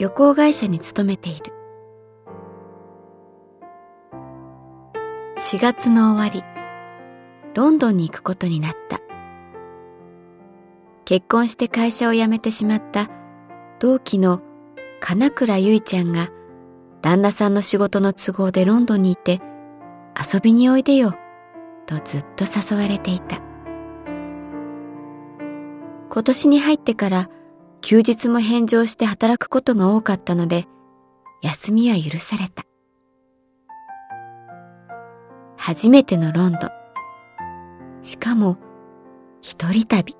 旅行会社に勤めている。4月の終わり、ロンドンに行くことになった。結婚して会社を辞めてしまった同期の金倉ゆいちゃんが旦那さんの仕事の都合でロンドンにいて遊びにおいでよとずっと誘われていた。今年に入ってから休日も返上して働くことが多かったので、休みは許された。初めてのロンドン。しかも、一人旅。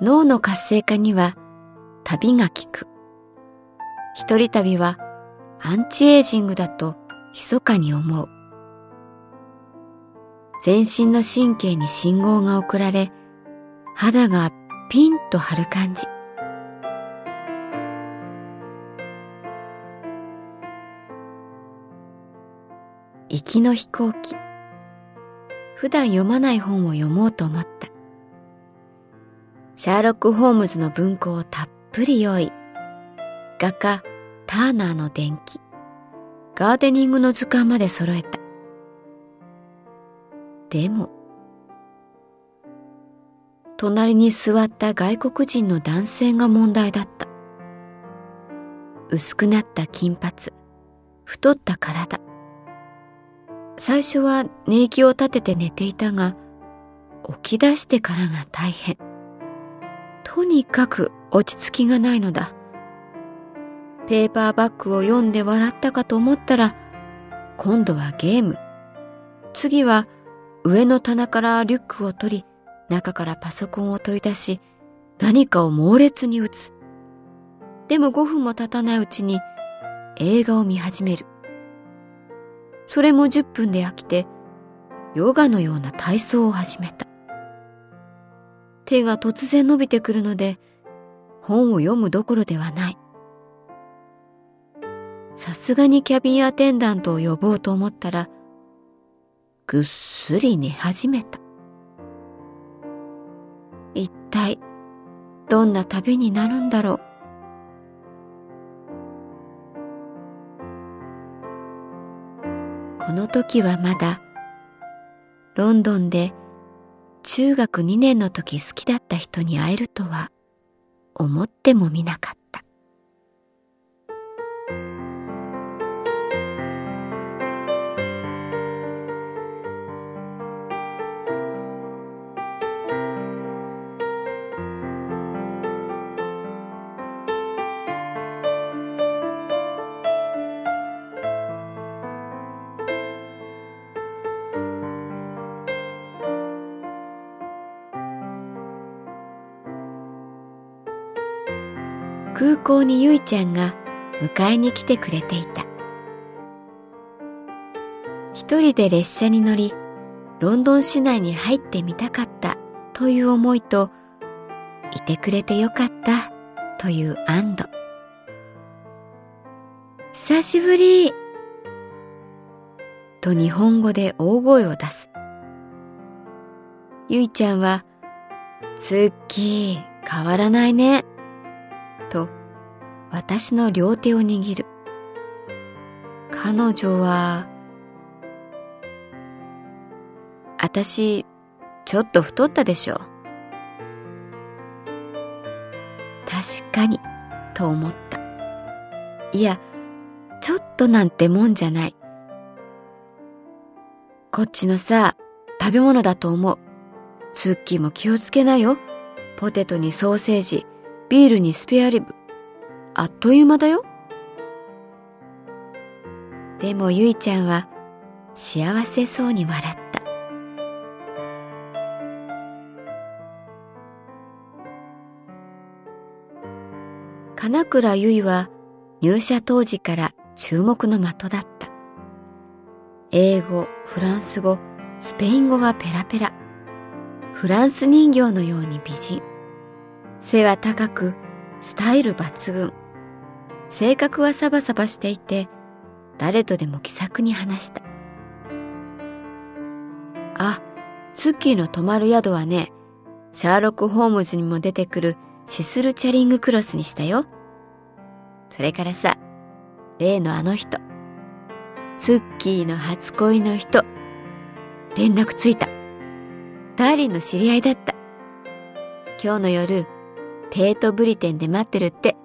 脳の活性化には旅が効く。一人旅はアンチエイジングだと密かに思う。全身の神経に信号が送られ、肌がピンと張る感じ。行きの飛行機。普段読まない本を読もうと思った。シャーロック・ホームズの文庫をたっぷり用意。画家、ターナーの伝記。ガーデニングの図鑑まで揃えた。でも、隣に座った外国人の男性が問題だった。薄くなった金髪、太った体。最初は寝息を立てて寝ていたが、起き出してからが大変。とにかく落ち着きがないのだ。ペーパーバッグを読んで笑ったかと思ったら、今度はゲーム。次は上の棚からリュックを取り、中からパソコンを取り出し、何かを猛烈に打つ。でも5分も経たないうちに映画を見始める。それも10分で飽きて、ヨガのような体操を始めた。手が突然伸びてくるので、本を読むどころではない。さすがにキャビンアテンダントを呼ぼうと思ったら、ぐっすり寝始めた。一体、どんな旅になるんだろう？この時はまだ、ロンドンで中学2年の時好きだった人に会えるとは思ってもみなかった。空港にゆいちゃんが迎えに来てくれていた。一人で列車に乗り、ロンドン市内に入ってみたかったという思いと、いてくれてよかったという安堵。久しぶりと日本語で大声を出す。ゆいちゃんは、ツッキー変わらないね。私の両手を握る。彼女は、私、ちょっと太ったでしょ。確かに、と思った。いや、ちょっとなんてもんじゃない。こっちのさ、食べ物だと思う。ツッキーも気をつけなよ。ポテトにソーセージ、ビールにスペアリブ。あっという間だよ。でもゆいちゃんは幸せそうに笑った。金倉ゆいは入社当時から注目の的だった。英語、フランス語、スペイン語がペラペラ。フランス人形のように美人。背は高く、スタイル抜群。性格はサバサバしていて、誰とでも気さくに話した。あ、ツッキーの泊まる宿はね、シャーロック・ホームズにも出てくるシスル・チャリング・クロスにしたよ。それからさ、例のあの人、ツッキーの初恋の人、連絡ついた。ダーリンの知り合いだった。今日の夜、テートブリテンで待ってるって。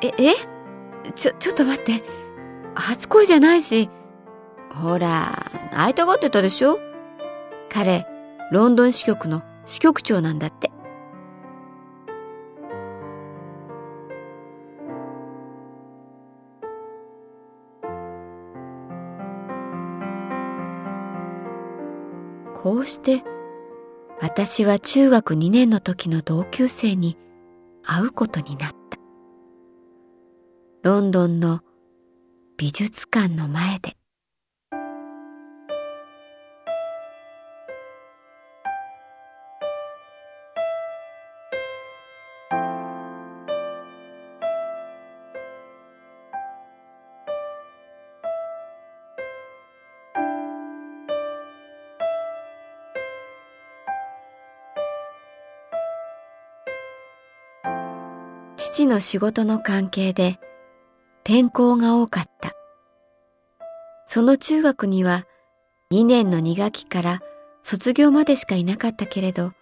え、え？ちょ、ちょっと待って。初恋じゃないし。ほら、会いたがってたでしょ？彼、ロンドン支局の支局長なんだって。こうして私は中学2年の時の同級生に会うことになった。ロンドンの美術館の前で。父の仕事の関係で転校が多かった。その中学には2年の2学期から卒業までしかいなかったけれど、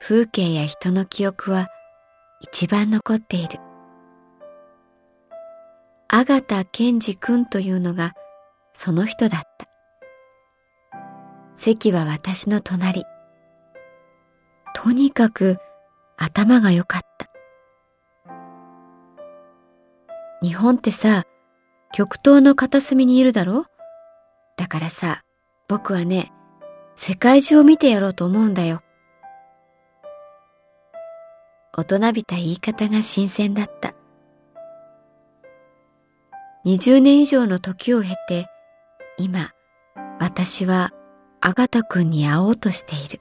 風景や人の記憶は一番残っている。阿形健二君というのがその人だった。席は私の隣。とにかく頭が良かった日本ってさ、極東の片隅にいるだろ？だからさ、僕はね、世界中を見てやろうと思うんだよ。大人びた言い方が新鮮だった。20年以上の時を経て、今、私はあがたくんに会おうとしている。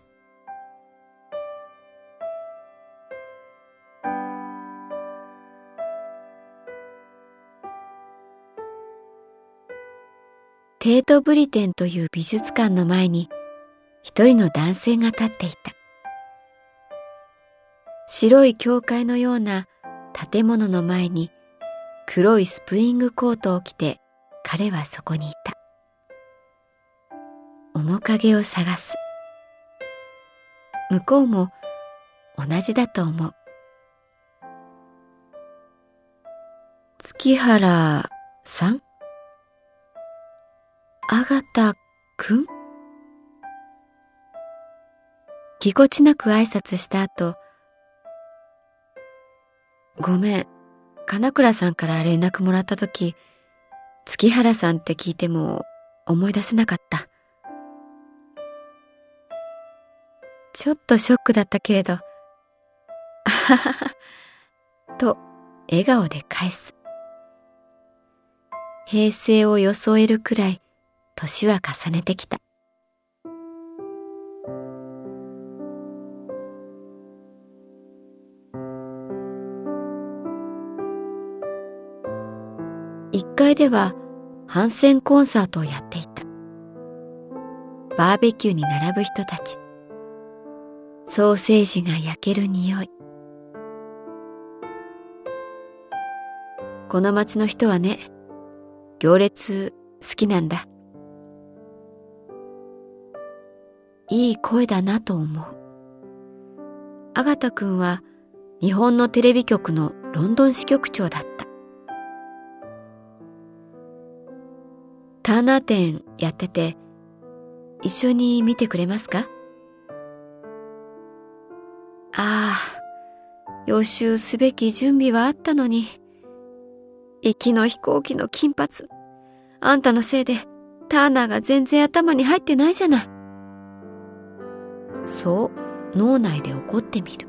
テートブリテンという美術館の前に一人の男性が立っていた。白い教会のような建物の前に黒いスプリングコートを着て彼はそこにいた。面影を探す。向こうも同じだと思う。月原さん？く？んぎこちなく挨拶した後、ごめん、金倉さんから連絡もらった時、月原さんって聞いても思い出せなかった。ちょっとショックだったけれど、あははは、と笑顔で返す。平成を装えるくらい年は重ねてきた。1階では反戦コンサートをやっていた。バーベキューに並ぶ人たち。ソーセージが焼ける匂い。この街の人はね、行列好きなんだ。いい声だなと思う。アガタ君は日本のテレビ局のロンドン支局長だった。ターナー展やってて一緒に見てくれますか？ああ、予習すべき準備はあったのに。行きの飛行機の金髪。あんたのせいでターナーが全然頭に入ってないじゃない。そう脳内で怒ってみる。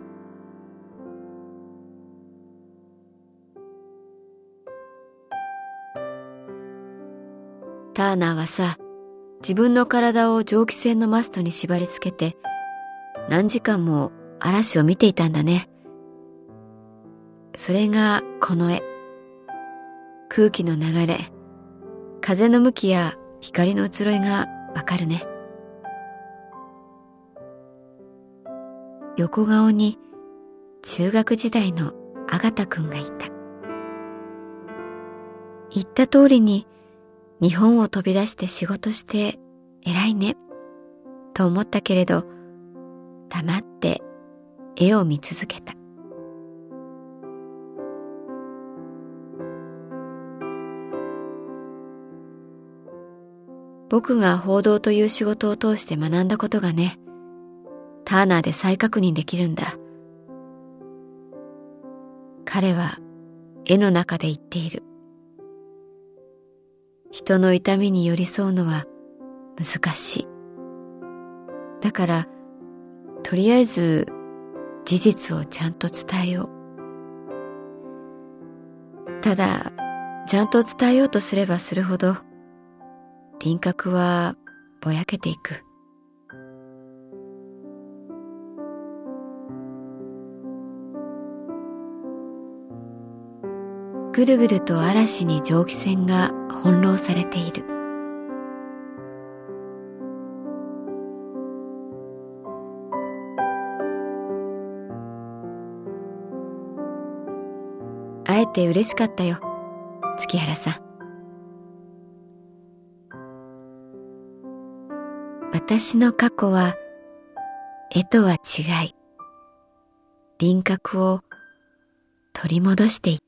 ターナーはさ、自分の体を蒸気船のマストに縛り付けて、何時間も嵐を見ていたんだね。それがこの絵。空気の流れ、風の向きや光の移ろいがわかるね。横顔に中学時代のあがたくんがいた。言った通りに日本を飛び出して仕事して偉いね、と思ったけれど、黙って絵を見続けた。僕が報道という仕事を通して学んだことがね、ターナーで再確認できるんだ。彼は絵の中で言っている。人の痛みに寄り添うのは難しい。だから、とりあえず事実をちゃんと伝えよう。ただ、ちゃんと伝えようとすればするほど、輪郭はぼやけていく。ぐるぐると嵐に蒸気船が翻弄されている。会えて嬉しかったよ、月原さん。私の過去は絵とは違い、輪郭を取り戻していった。